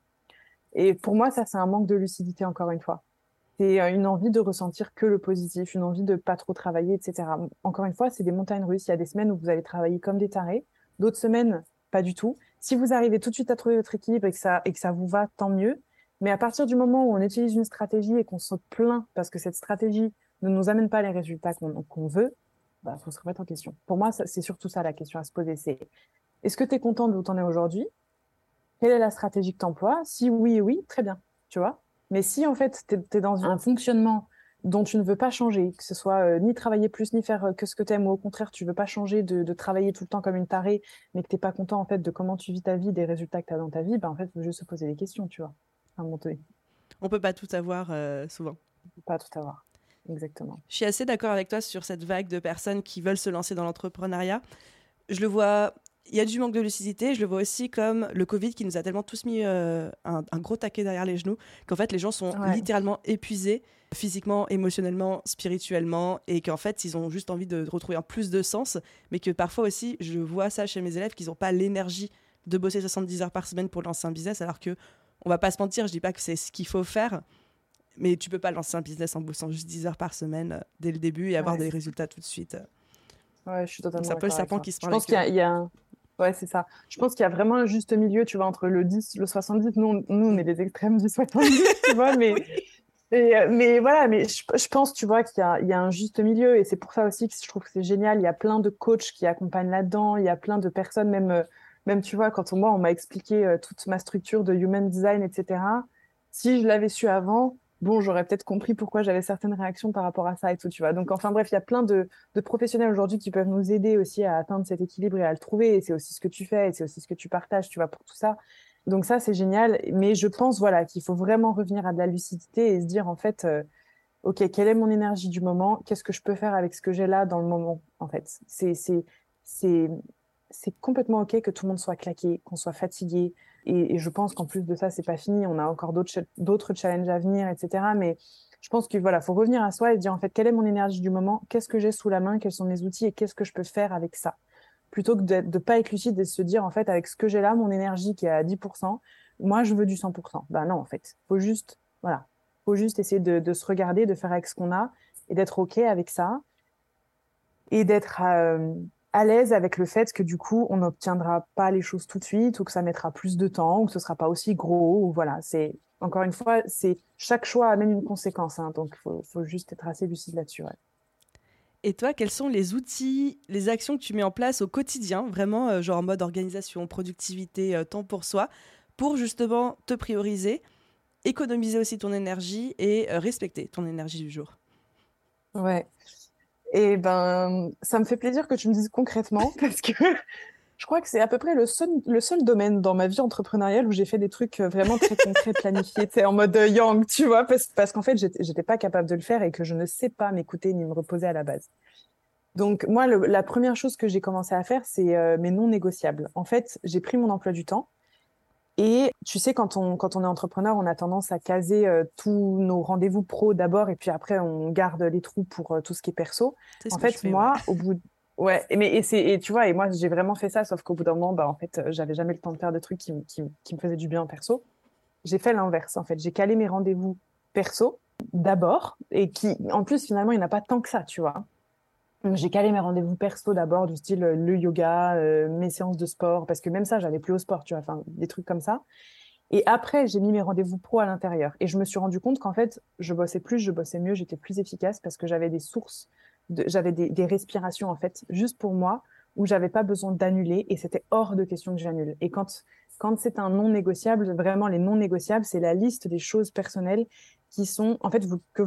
S2: Et pour moi, ça, c'est un manque de lucidité, encore une fois. C'est euh, une envie de ressentir que le positif, une envie de pas trop travailler, etc. Encore une fois, c'est des montagnes russes. Il y a des semaines où vous allez travailler comme des tarés, d'autres semaines, pas du tout. Si vous arrivez tout de suite à trouver votre équilibre et que ça, et que ça vous va, tant mieux. Mais à partir du moment où on utilise une stratégie et qu'on se plaint parce que cette stratégie ne nous amène pas les résultats qu'on veut, il bah, faut se remettre en question. Pour moi, c'est surtout ça la question à se poser. C'est est-ce que tu es content de où tu en es aujourd'hui? Quelle est la stratégie que tu emploies Si oui, oui, très bien, tu vois. Mais si en fait, tu es, dans un fonctionnement dont tu ne veux pas changer, que ce soit euh, ni travailler plus, ni faire euh, que ce que tu aimes, ou au contraire, tu veux pas changer de, travailler tout le temps comme une tarée, mais que tu n'es pas content en fait de comment tu vis ta vie, des résultats que tu as dans ta vie, ben, en fait, il faut juste se poser des questions, tu vois, à un moment donné.
S1: On peut pas tout avoir euh, souvent.
S2: On peut pas tout avoir. Exactement.
S1: Je suis assez d'accord avec toi sur cette vague de personnes qui veulent se lancer dans l'entrepreneuriat. Je le vois il y a du manque de lucidité. Je le vois aussi comme le Covid qui nous a tellement tous mis euh, un, gros taquet derrière les genoux qu'en fait les gens sont littéralement épuisés physiquement, émotionnellement, spirituellement et qu'en fait ils ont juste envie de retrouver un plus de sens. Mais que parfois aussi, je vois ça chez mes élèves qu'ils n'ont pas l'énergie de bosser 70 heures par semaine pour lancer un business alors que on va pas se mentir, je dis pas que c'est ce qu'il faut faire, mais tu peux pas lancer un business en bossant juste 10 heures par semaine dès le début et avoir des résultats tout de suite.
S2: Ouais, je suis totalement
S1: C'est un peu le serpent qui se
S2: Je pense qu'il y, a un... Ouais, c'est ça. Je pense qu'il y a vraiment un juste milieu, tu vois, entre le 10 le 70. Nous, nous on est les extrêmes du 70, tu vois, mais... mais voilà, mais je, pense, tu vois, qu'il y, y, a un juste milieu et c'est pour ça aussi que je trouve que c'est génial. Il y a plein de coachs qui accompagnent là-dedans. Il y a plein de personnes, même, même tu vois, quand on, moi, on m'a expliqué toute ma structure de human design, etc. Si je l'avais su avant, bon, j'aurais peut-être compris pourquoi j'avais certaines réactions par rapport à ça et tout, tu vois. Donc, enfin bref, il y a plein de, professionnels aujourd'hui qui peuvent nous aider aussi à atteindre cet équilibre et à le trouver. Et c'est aussi ce que tu fais et c'est aussi ce que tu partages, tu vois, pour tout ça. Donc ça, c'est génial. Mais je pense, voilà, qu'il faut vraiment revenir à de la lucidité et se dire, en fait, euh, OK, quelle est mon énergie du moment? Qu'est-ce que je peux faire avec ce que j'ai là dans le moment, en fait? C'est c'est complètement OK que tout le monde soit claqué, qu'on soit fatigué, et, je pense qu'en plus de ça, c'est pas fini. On a encore d'autres challenges à venir, etc. Mais je pense qu'il voilà, faut revenir à soi et dire en fait quelle est mon énergie du moment, qu'est-ce que j'ai sous la main, quels sont mes outils? Et qu'est-ce que je peux faire avec ça? Plutôt que de ne pas être lucide et de se dire en fait avec ce que j'ai là, mon énergie qui est à 10%, moi je veux du 100%. Ben non en fait, faut juste voilà, faut juste essayer de, se regarder, de faire avec ce qu'on a et d'être ok avec ça et d'être euh, à l'aise avec le fait que du coup, on n'obtiendra pas les choses tout de suite ou que ça mettra plus de temps ou que ce sera pas aussi gros ou voilà, c'est encore une fois, c'est chaque choix amène une conséquence, hein, donc il faut, juste être assez lucide là-dessus.
S1: Et toi, quels sont les outils, les actions que tu mets en place au quotidien, vraiment, euh, genre en mode organisation, productivité, euh, temps pour soi, pour justement te prioriser, économiser aussi ton énergie et euh, respecter ton énergie du jour?
S2: Ouais. Et ben, ça me fait plaisir que tu me dises concrètement parce que je crois que c'est à peu près le seul, le seul domaine dans ma vie entrepreneuriale où j'ai fait des trucs euh, vraiment très concrets, planifiés, en mode euh, yang, tu vois, parce, parce qu'en fait, j'étais pas capable de le faire et que je ne sais pas m'écouter ni me reposer à la base. Donc, moi, la première chose que j'ai commencé à faire, c'est euh, mes non négociables. En fait, j'ai pris mon emploi du temps et tu sais, quand on, quand on est entrepreneur, on a tendance à caser euh, tous nos rendez-vous pro d'abord et puis après, on garde les trous pour euh, tout ce qui est perso. en fait, moi, au bout. Ouais, mais et, c'est, et tu vois, et moi, j'ai vraiment fait ça, sauf qu'au bout d'un moment, bah, en fait, euh, j'avais jamais le temps de faire des trucs qui, qui, qui me faisaient du bien perso. J'ai fait l'inverse, en fait. J'ai calé mes rendez-vous perso d'abord et qui, en plus, finalement, il n'y en a pas tant que ça, tu vois. J'ai calé mes rendez-vous perso d'abord, du style euh, le yoga, euh, mes séances de sport, parce que même ça, j'allais plus au sport, tu vois, enfin, des trucs comme ça. Et après, j'ai mis mes rendez-vous pro à l'intérieur. Et je me suis rendu compte qu'en fait, je bossais plus, je bossais mieux, j'étais plus efficace parce que j'avais des sources, j'avais des, respirations, en fait, juste pour moi, où j'avais pas besoin d'annuler et c'était hors de question que j'annule. Et quand, quand c'est un non négociable, vraiment, les non négociables, c'est la liste des choses personnelles qui sont, en fait, que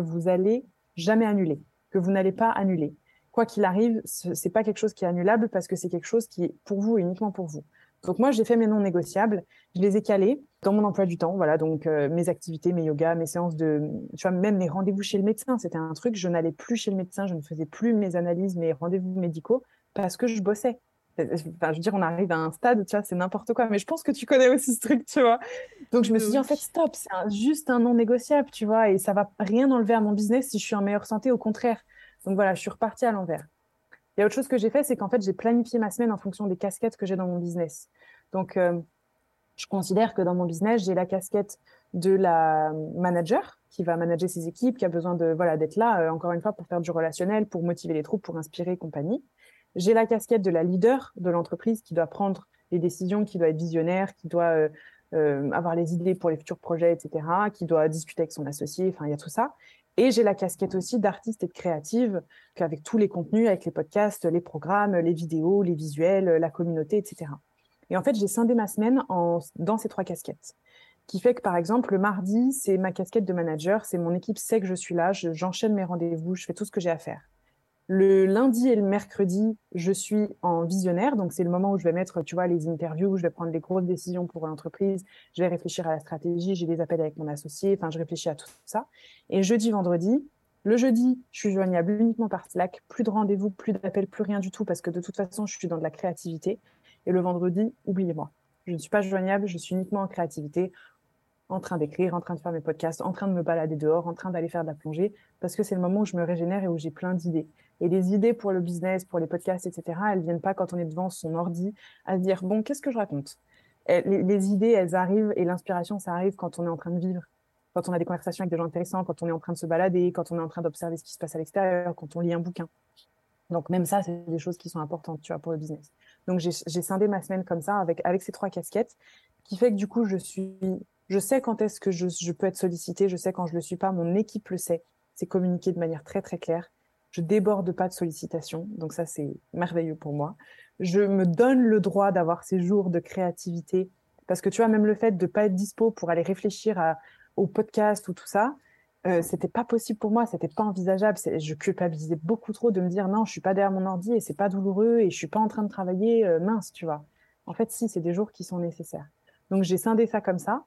S2: vous, allez jamais annuler que vous n'allez pas annuler. Quoi qu'il arrive, c'est pas quelque chose qui est annulable parce que c'est quelque chose qui est pour vous et uniquement pour vous. Donc moi, j'ai fait mes non négociables, je les ai calés dans mon emploi du temps. Voilà, donc euh, mes activités, mes yogas, mes séances de, tu vois, même mes rendez-vous chez le médecin, c'était un truc. Je n'allais plus chez le médecin, je ne faisais plus mes analyses, mes rendez-vous médicaux parce que je bossais. Enfin, je veux dire, on arrive à un stade, tu vois, c'est n'importe quoi. Mais je pense que tu connais aussi ce truc, tu vois. Donc je me suis dit, en fait, stop, c'est juste un non négociable, tu vois, et ça va rien enlever à mon business si je suis en meilleure santé, au contraire. Donc voilà, je suis repartie à l'envers. Il y a autre chose que j'ai fait, c'est qu'en fait, j'ai planifié ma semaine en fonction des casquettes que j'ai dans mon business. Donc, euh, je considère que dans mon business, j'ai la casquette de la manager qui va manager ses équipes, qui a besoin de voilà d'être là, euh, encore une fois, pour faire du relationnel, pour motiver les troupes, pour inspirer compagnie. J'ai la casquette de la leader de l'entreprise qui doit prendre les décisions, qui doit être visionnaire, qui doit euh, euh, avoir les idées pour les futurs projets, etc., qui doit discuter avec son associé, enfin, il y a tout ça. Et j'ai la casquette aussi d'artiste et de créative, avec tous les contenus, avec les podcasts, les programmes, les vidéos, les visuels, la communauté, etc. Et en fait, j'ai scindé ma semaine en, dans ces trois casquettes. Qui fait que, par exemple, le mardi, c'est ma casquette de manager, c'est mon équipe sait que je suis là, j'enchaîne mes rendez-vous, je fais tout ce que j'ai à faire. Le lundi et le mercredi, je suis en visionnaire, donc c'est le moment où je vais mettre, tu les interviews, je vais prendre des grosses décisions pour l'entreprise, je vais réfléchir à la stratégie, j'ai des appels avec mon associé, enfin, je réfléchis à tout ça. Et jeudi, vendredi, le jeudi, je suis joignable uniquement par Slack, plus de rendez-vous, plus d'appels, plus rien du tout, parce que de toute façon, je suis dans de la créativité. Et le vendredi, oubliez-moi. Je ne suis pas joignable, je suis uniquement en créativité en train d'écrire, en train de faire mes podcasts, en train de me balader dehors, en train d'aller faire de la plongée, parce que c'est le moment où je me régénère et où j'ai plein d'idées. Et les idées pour le business, pour les podcasts, etc., elles viennent pas quand on est devant son ordi à se dire, bon, qu'est-ce que je raconte? Les, les, idées, elles arrivent et l'inspiration, ça arrive quand on est en train de vivre. quand on a des conversations avec des gens intéressants, quand on est en train de se balader, quand on est en train d'observer ce qui se passe à l'extérieur, quand on lit un bouquin. Donc même ça, c'est des choses qui sont importantes, tu vois, pour le business. Donc j'ai scindé ma semaine comme ça avec, avec ces trois casquettes, qui fait que du coup, je suis, je sais quand est-ce que je, peux être sollicitée, je sais quand je le suis pas, mon équipe le sait. C'est communiqué de manière très très claire. Je déborde pas de sollicitations, donc ça c'est merveilleux pour moi. Je me donne le droit d'avoir ces jours de créativité, parce que tu vois, même le fait de pas être dispo pour aller réfléchir au podcast ou tout ça, euh, c'était pas possible pour moi, c'était pas envisageable. Je culpabilisais beaucoup trop de me dire non, je suis pas derrière mon ordi et c'est pas douloureux et je suis pas en train de travailler euh, mince, tu vois. En fait, si, c'est des jours qui sont nécessaires. Donc j'ai scindé ça comme ça.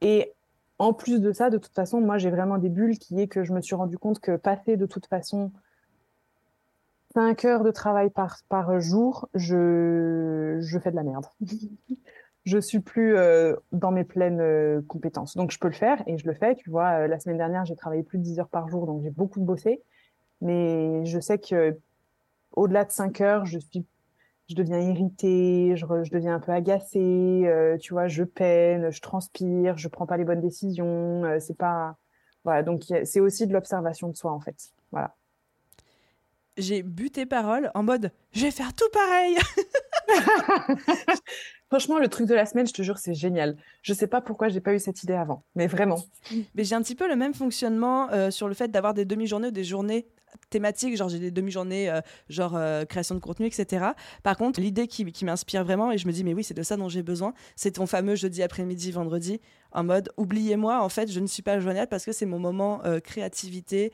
S2: Et en plus de ça, de toute façon, moi j'ai vraiment des bulles qui est que je me suis rendu compte que passer de toute façon 5 heures de travail par, par jour, je, je fais de la merde. je suis plus euh, dans mes pleines euh, compétences. Donc, je peux le faire et je le fais. Tu vois, euh, la semaine dernière, j'ai travaillé plus de 10 heures par jour, donc j'ai beaucoup bossé. Mais je sais que au-delà de 5 heures, je suis, je deviens irritée, je, je deviens un peu agacée. tu vois, je peine, je transpire, je prends pas les bonnes décisions. c'est pas, voilà. Donc, c'est aussi de l'observation de soi en fait. Voilà.
S1: J'ai bu tes paroles en mode, je vais faire tout pareil.
S2: Franchement, le truc de la semaine, je te jure, c'est génial. Je sais pas pourquoi j'ai pas eu cette idée avant, mais vraiment.
S1: Mais j'ai un petit peu le même fonctionnement euh, sur le fait d'avoir des demi-journées ou des journées thématiques, genre j'ai des demi-journées, euh, genre euh, création de contenu, etc. Par contre, l'idée qui, qui m'inspire vraiment, et je me dis, mais oui, c'est de ça dont j'ai besoin, c'est ton fameux jeudi après-midi, vendredi, en mode, oubliez-moi, en fait, je ne suis pas joignable parce que c'est mon moment créativité,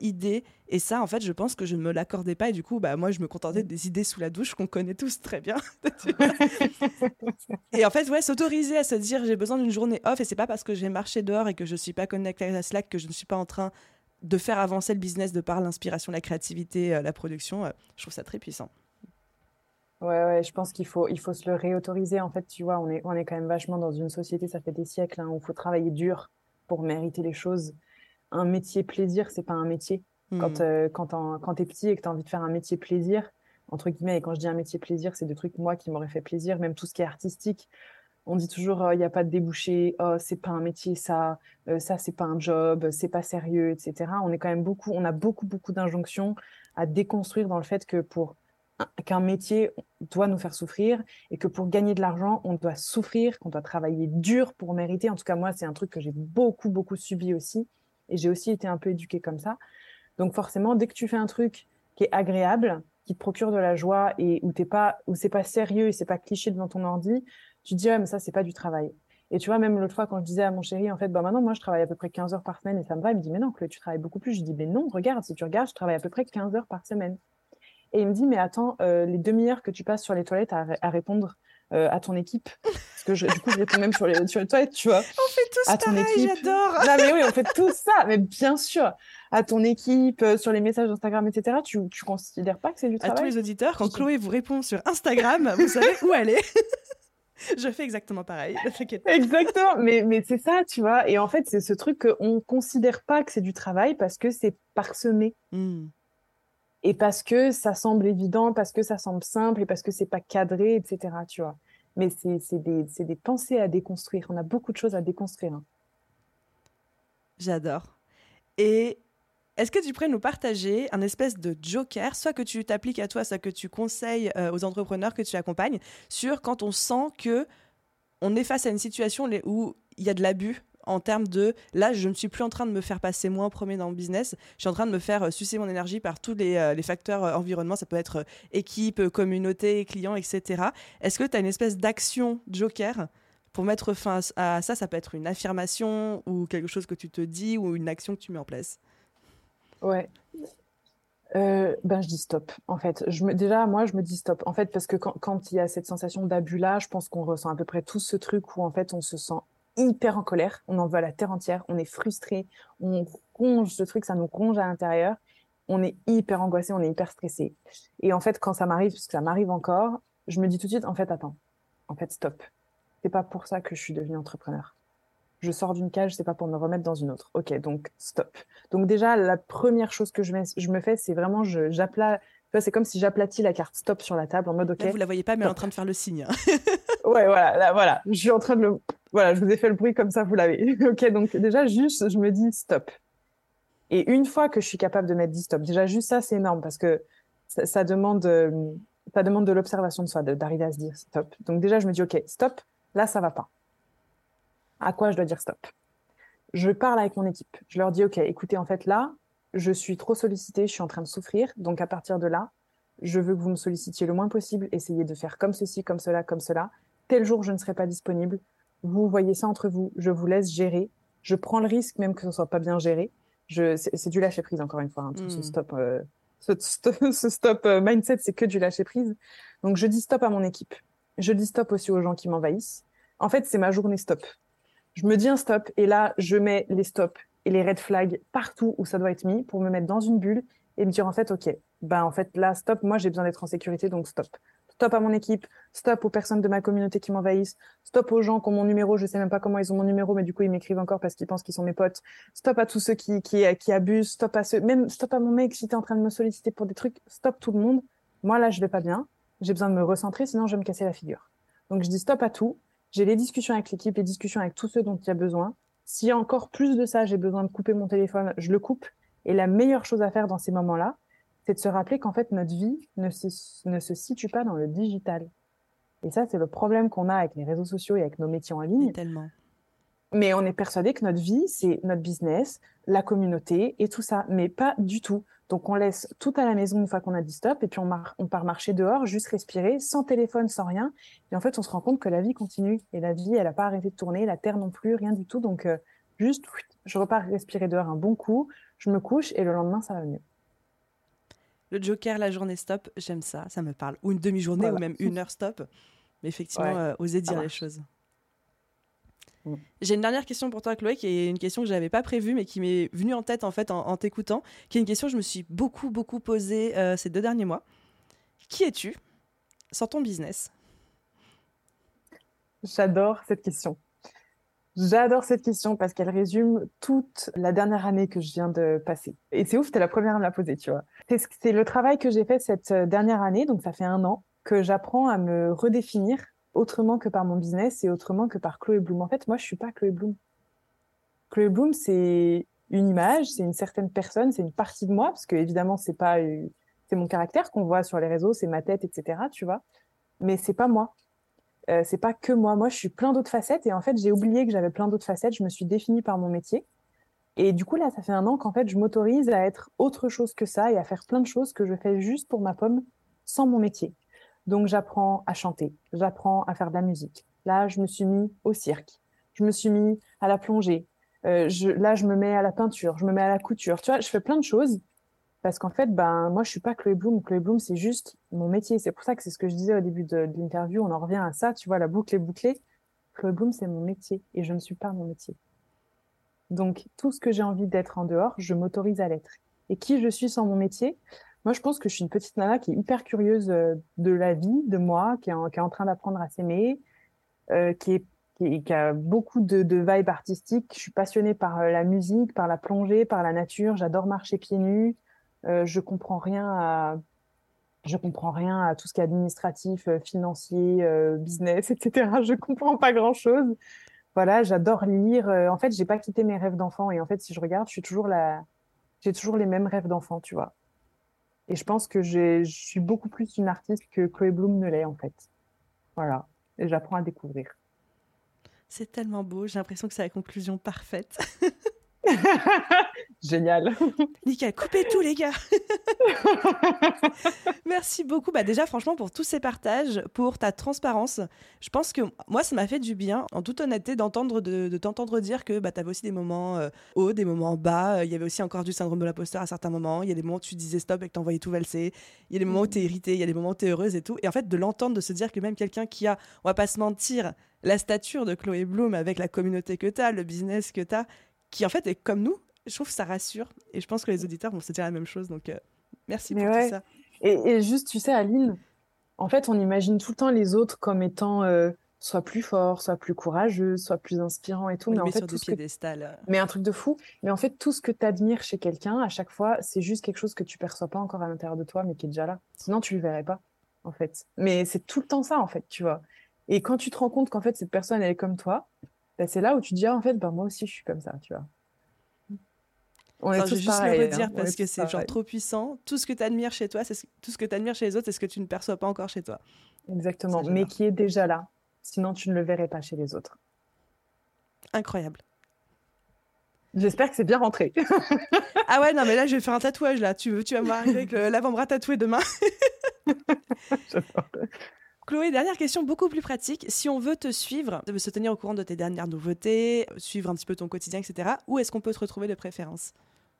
S1: idée, et ça, en fait, je pense que je ne me l'accordais pas, et du coup, bah, moi, je me contentais des idées sous la douche qu'on connaît tous très bien. et en fait, ouais, s'autoriser à se dire j'ai besoin d'une journée off et c'est pas parce que j'ai marché dehors et que je suis pas connecté à Slack que je ne suis pas en train de faire avancer le business de par l'inspiration, la créativité, euh, la production. Euh, je trouve ça très puissant.
S2: Ouais, ouais, je pense qu'il faut, il faut se le réautoriser. En fait, tu vois, on est, on est quand même vachement dans une société, ça fait des siècles, hein, où il faut travailler dur pour mériter les choses. Un métier plaisir, c'est pas un métier. Quand, hmm. euh, quand, quand tu es petit et que tu as envie de faire un métier plaisir, entre guillemets, et quand je dis un métier plaisir, c'est des trucs, moi, qui m'auraient fait plaisir, même tout ce qui est artistique. On dit toujours, il n'y a pas de débouché, oh, c'est pas un métier, ça, euh, ça, c'est pas un job, c'est pas sérieux, etc. On est quand même beaucoup, on a beaucoup, beaucoup d'injonctions à déconstruire dans le fait que pour qu'un métier doit nous faire souffrir et que pour gagner de l'argent, on doit souffrir, qu'on doit travailler dur pour mériter. En tout cas, moi, c'est un truc que j'ai beaucoup, beaucoup subi aussi. Et j'ai aussi été un peu éduquée comme ça. Donc forcément, dès que tu fais un truc qui est agréable, qui te procure de la joie et où t'es pas, où c'est pas sérieux et c'est pas cliché devant ton ordi, tu te dis, ah, mais ça, c'est pas du travail. Et tu vois, même l'autre fois, quand je disais à mon chéri, en fait, bah, maintenant, moi, je travaille à peu près 15 heures par semaine et ça me va. Il me dit, mais non, tu travailles beaucoup plus. Je dis, mais non, regarde, si tu regardes, je travaille à peu près 15 heures par semaine. Et il me dit, mais attends, euh, les demi-heures que tu passes sur les toilettes à, répondre euh, à ton équipe, parce que je, du coup, je réponds même sur les, sur les toilettes, tu vois.
S1: On fait tous à ton pareil, j'adore.
S2: Non, mais oui, on fait tout ça, mais bien sûr à ton équipe, euh, sur les messages d'Instagram, etc., tu, tu considères pas que c'est du travail
S1: À tous les auditeurs, quand Chloé vous répond sur Instagram, vous savez où est. Je fais exactement pareil.
S2: Exactement, mais, mais c'est ça, tu vois. Et en fait, c'est ce truc qu'on ne considère pas que c'est du travail parce que c'est parsemé. Hmm. Et parce que ça semble évident, parce que ça semble simple et parce que c'est pas cadré, etc. Tu vois. Mais c'est des, des, pensées à déconstruire. On a beaucoup de choses à déconstruire. Hein.
S1: J'adore. Et est-ce que tu pourrais nous partager un espèce de joker, soit que tu t'appliques à toi, soit que tu conseilles euh, aux entrepreneurs que tu accompagnes, sur quand on sent que on est face à une situation où il y a de l'abus en termes de là, je ne suis plus en train de me faire passer moi en premier dans le business, je suis en train de me faire euh, sucer mon énergie par tous les, euh, facteurs environnement, ça peut être équipe, communauté, client, etc. Est-ce que tu as une espèce d'action joker pour mettre fin à ça? Ça peut être une affirmation ou quelque chose que tu te dis ou une action que tu mets en place?
S2: Ouais. Euh, ben, je dis stop. En fait, déjà, moi, je me dis stop. En fait, parce que quand, quand il y a cette sensation d'abus-là, je pense qu'on ressent à peu près tout ce truc où, en fait, on se sent hyper en colère. On en veut à la terre entière. On est frustré. On ronge ce truc, ça nous ronge à l'intérieur. On est hyper angoissé, on est hyper stressé. Et en fait, quand ça m'arrive, parce que ça m'arrive encore, je me dis tout de suite, en fait, attends. En fait, stop. C'est pas pour ça que je suis devenue entrepreneur je sors d'une cage, c'est pas pour me remettre dans une autre. Ok, donc stop. Donc déjà, la première chose que je, je me fais, c'est vraiment, j'applatis. C'est comme si j'aplatis la carte stop sur la table en mode ok.
S1: vous la voyez pas, mais elle est en train de faire le signe.
S2: ouais, voilà, là, voilà. Je suis en train de le. Voilà, je vous ai fait le bruit comme ça, vous l'avez. ok, donc déjà, juste, je me dis stop. Et une fois que je suis capable de mettre 10 stop, déjà juste ça, c'est énorme parce que ça, demande, euh, ça demande de l'observation de soi, d'arriver à se dire stop. Donc déjà, je me dis, OK, stop, là, ça va pas. À quoi je dois dire stop? Je parle avec mon équipe. Je leur dis, OK, écoutez, en fait, là, je suis trop sollicitée, je suis en train de souffrir. Donc à partir de là, je veux que vous me sollicitiez le moins possible, essayez de faire comme ceci, comme cela, comme cela. Tel jour, je ne serai pas disponible. Vous voyez ça entre vous, je vous laisse gérer. Je prends le risque même que ce soit pas bien géré c'est du lâcher prise encore une fois. Hein, tout ce hmm. stop, euh, ce, stop euh, mindset, c'est que du lâcher prise. Donc je dis stop à mon équipe. Je dis stop aussi aux gens qui m'envahissent. En fait, c'est ma journée stop. Je me dis un stop et là, je mets les stops et les red flags partout où ça doit être mis pour me mettre dans une bulle et me dire en fait, ok, ben en fait là, stop. Moi, j'ai besoin d'être en sécurité, donc stop. Stop à mon équipe, stop aux personnes de ma communauté qui m'envahissent, stop aux gens qui ont mon numéro, je sais même pas comment ils ont mon numéro, mais du coup ils m'écrivent encore parce qu'ils pensent qu'ils sont mes potes, stop à tous ceux qui, abusent, stop à ceux, même stop à mon mec si t'es en train de me solliciter pour des trucs, stop tout le monde. Moi là je vais pas bien, j'ai besoin de me recentrer, sinon je vais me casser la figure. Donc je dis stop à tout, j'ai les discussions avec l'équipe, les discussions avec tous ceux dont il y a besoin. A encore plus de ça, j'ai besoin de couper mon téléphone, je le coupe. Et la meilleure chose à faire dans ces moments-là, c'est de se rappeler qu'en fait, notre vie ne se, ne se situe pas dans le digital. Et ça, c'est le problème qu'on a avec les réseaux sociaux et avec nos métiers en ligne.
S1: tellement.
S2: Mais on est persuadé que notre vie, c'est notre business, la communauté et tout ça. Mais pas du tout. Donc, on laisse tout à la maison une fois qu'on a dit stop et puis on, on part marcher dehors, juste respirer, sans téléphone, sans rien. Et en fait, on se rend compte que la vie continue. Et la vie, elle n'a pas arrêté de tourner, la terre non plus, rien du tout. Donc, euh, juste, je repars respirer dehors un bon coup, je me couche et le lendemain, ça va mieux.
S1: Le Joker, la journée stop, j'aime ça, ça me parle. Ou une demi-journée, ou même une heure stop. Mais effectivement, euh, oser dire les choses. Mm. J'ai une dernière question pour toi, Chloé, qui est une question que je n'avais pas prévue, mais qui m'est venue en tête en fait en, t'écoutant, qui est une question que je me suis beaucoup, beaucoup posée euh, ces deux derniers mois. Qui es-tu? Sans ton business
S2: J'adore cette question. J'adore cette question parce qu'elle résume toute la dernière année que je viens de passer. Et c'est ouf, c'était la première à me la poser, tu vois. C'est le travail que j'ai fait cette euh, dernière année, donc ça fait un an, que j'apprends à me redéfinir autrement que par mon business et autrement que par Chloé Bloom. En fait, moi, je suis pas Chloé Bloom. Chloé Bloom, c'est une image, c'est une certaine personne, c'est une partie de moi, parce que évidemment, c'est pas, euh, c'est mon caractère qu'on voit sur les réseaux, c'est ma tête, etc. Tu vois. Mais c'est pas moi. Euh, c'est pas que moi. Moi, je suis plein d'autres facettes et en fait, j'ai oublié que j'avais plein d'autres facettes. Je me suis définie par mon métier. Et du coup, là, ça fait un an qu'en fait, je m'autorise à être autre chose que ça et à faire plein de choses que je fais juste pour ma pomme sans mon métier. Donc, j'apprends à chanter, j'apprends à faire de la musique. Là, je me suis mis au cirque, je me suis mis à la plongée. Euh, là, je me mets à la peinture, je me mets à la couture. Tu vois, je fais plein de choses parce qu'en fait, ben, moi, je suis pas Chloé Bloom. Chloé Bloom, c'est juste mon métier. C'est pour ça que c'est ce que je disais au début de, l'interview. On en revient à ça. Tu vois, la boucle est bouclée. Chloé Bloom, c'est mon métier et je ne suis pas mon métier. Donc, tout ce que j'ai envie d'être en dehors, je m'autorise à l'être. Et qui je suis sans mon métier? Moi, je pense que je suis une petite nana qui est hyper curieuse euh, de la vie, de moi, qui est en, qui est en train d'apprendre à s'aimer, euh, qui, est, qui, a beaucoup de, vibes artistiques. Je suis passionnée par euh, la musique, par la plongée, par la nature. J'adore marcher pieds nus. Euh, je comprends rien à je comprends rien à tout ce qui est administratif, euh, financier, euh, business, etc. Je comprends pas grand chose. Voilà, j'adore lire. En fait, j'ai pas quitté mes rêves d'enfant. Et en fait, si je regarde, j'ai toujours les mêmes rêves d'enfant, tu vois. Et je pense que je suis beaucoup plus une artiste que Chloé Bloom ne l'est, en fait. Voilà. Et j'apprends à découvrir.
S1: C'est tellement beau. J'ai l'impression que c'est la conclusion parfaite.
S2: Génial.
S1: Nickel, coupez tout les gars. Merci beaucoup. Bah déjà, franchement, pour tous ces partages, pour ta transparence. Je pense que moi, ça m'a fait du bien, en toute honnêteté, d'entendre de, t'entendre dire que bah, tu avais aussi des moments euh, hauts, des moments bas. Il y avait aussi encore du syndrome de l'imposteur à certains moments. Il y a des moments où tu disais stop et que t'envoyais tout valser. Il y a des moments où tu es irrité, il y a des moments où tu es heureuse et tout. Et en fait, de l'entendre, de se dire que même quelqu'un qui a, on va pas se mentir, la stature de Chloé Bloom avec la communauté que tu as, le business que tu as, qui en fait est comme nous, je trouve que ça rassure. Et je pense que les auditeurs vont se dire la même chose. Donc, euh, merci pour tout ça.
S2: Et, juste, tu sais, Aline, en fait, on imagine tout le temps les autres comme étant euh, soit plus forts, soit plus courageux, soit plus inspirants et tout.
S1: mais
S2: en
S1: fait, tout euh.
S2: Mais un truc de fou. Mais en fait, tout ce que tu admires chez quelqu'un, à chaque fois, c'est juste quelque chose que tu perçois pas encore à l'intérieur de toi, mais qui est déjà là. Sinon, tu le verrais pas, en fait. Mais c'est tout le temps ça, en fait, tu vois. Et quand tu te rends compte qu'en fait, cette personne, elle est comme toi, c'est là où tu dis, ah, en fait, bah, moi aussi, je suis comme ça, tu vois.
S1: On est tous juste le redire hein. parce que c'est genre trop puissant. Tout ce que tu admires chez toi, c'est tout ce que tu admires chez les autres, c'est ce que tu ne perçois pas encore chez toi.
S2: Exactement, mais qui est déjà là. Sinon, tu ne le verrais pas chez les autres.
S1: Incroyable.
S2: J'espère que c'est bien rentré.
S1: ah ouais, non, mais là, je vais faire un tatouage, là. Tu, tu vas me voir avec l'avant-bras tatoué demain. Chloé, dernière question beaucoup plus pratique. Si on veut te suivre, se tenir au courant de tes dernières nouveautés, suivre un petit peu ton quotidien, etc., où est-ce qu'on peut te retrouver de préférence?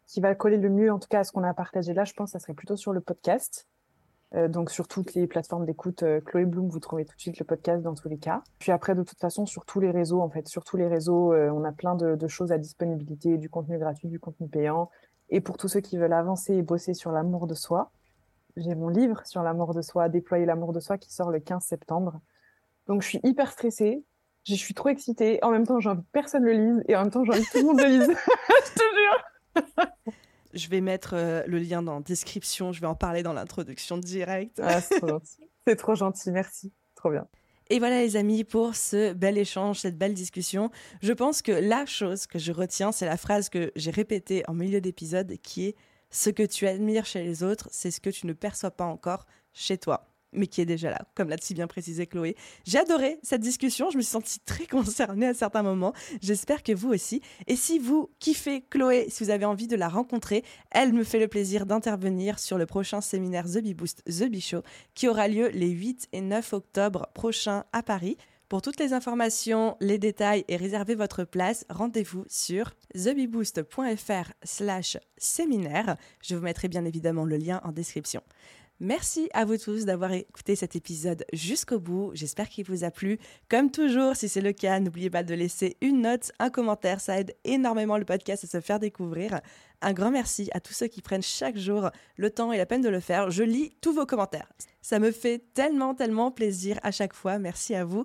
S2: Qui va coller le mieux, en tout cas, à ce qu'on a partagé là, je pense, ça serait plutôt sur le podcast. Euh, donc sur toutes les plateformes d'écoute, euh, Chloé Bloom, vous trouvez tout de suite le podcast dans tous les cas. Puis après, de toute façon, sur tous les réseaux, en fait, sur tous les réseaux, euh, on a plein de, choses à disponibilité, du contenu gratuit, du contenu payant. Et pour tous ceux qui veulent avancer et bosser sur l'amour de soi, j'ai mon livre sur l'amour de soi, Déployer l'amour de soi, qui sort le 15 septembre. Donc je suis hyper stressée, je suis trop excitée. En même temps, j'ai envie que personne le lise et en même temps, j'ai envie que tout le monde le lise. je te jure.
S1: je vais mettre euh, le lien dans la description, je vais en parler dans l'introduction directe.
S2: Ah, c'est trop gentil, merci. Trop bien.
S1: Et voilà les amis pour ce bel échange, cette belle discussion. Je pense que la chose que je retiens, c'est la phrase que j'ai répétée en milieu d'épisode qui est ce que tu admires chez les autres, c'est ce que tu ne perçois pas encore chez toi mais qui est déjà là, comme l'a si bien précisé Chloé. J'ai adoré cette discussion, je me suis sentie très concernée à certains moments, j'espère que vous aussi. Et si vous kiffez Chloé, si vous avez envie de la rencontrer, elle me fait le plaisir d'intervenir sur le prochain séminaire The Bee Boost, The Bee Show, qui aura lieu les 8 et 9 octobre prochains à Paris. Pour toutes les informations, les détails et réserver votre place, rendez-vous sur thebeboost.fr slash séminaire. Je vous mettrai bien évidemment le lien en description. Merci à vous tous d'avoir écouté cet épisode jusqu'au bout. J'espère qu'il vous a plu. Comme toujours, si c'est le cas, n'oubliez pas de laisser une note, un commentaire. Ça aide énormément le podcast à se faire découvrir. Un grand merci à tous ceux qui prennent chaque jour le temps et la peine de le faire. Je lis tous vos commentaires. Ça me fait tellement, tellement plaisir à chaque fois. Merci à vous.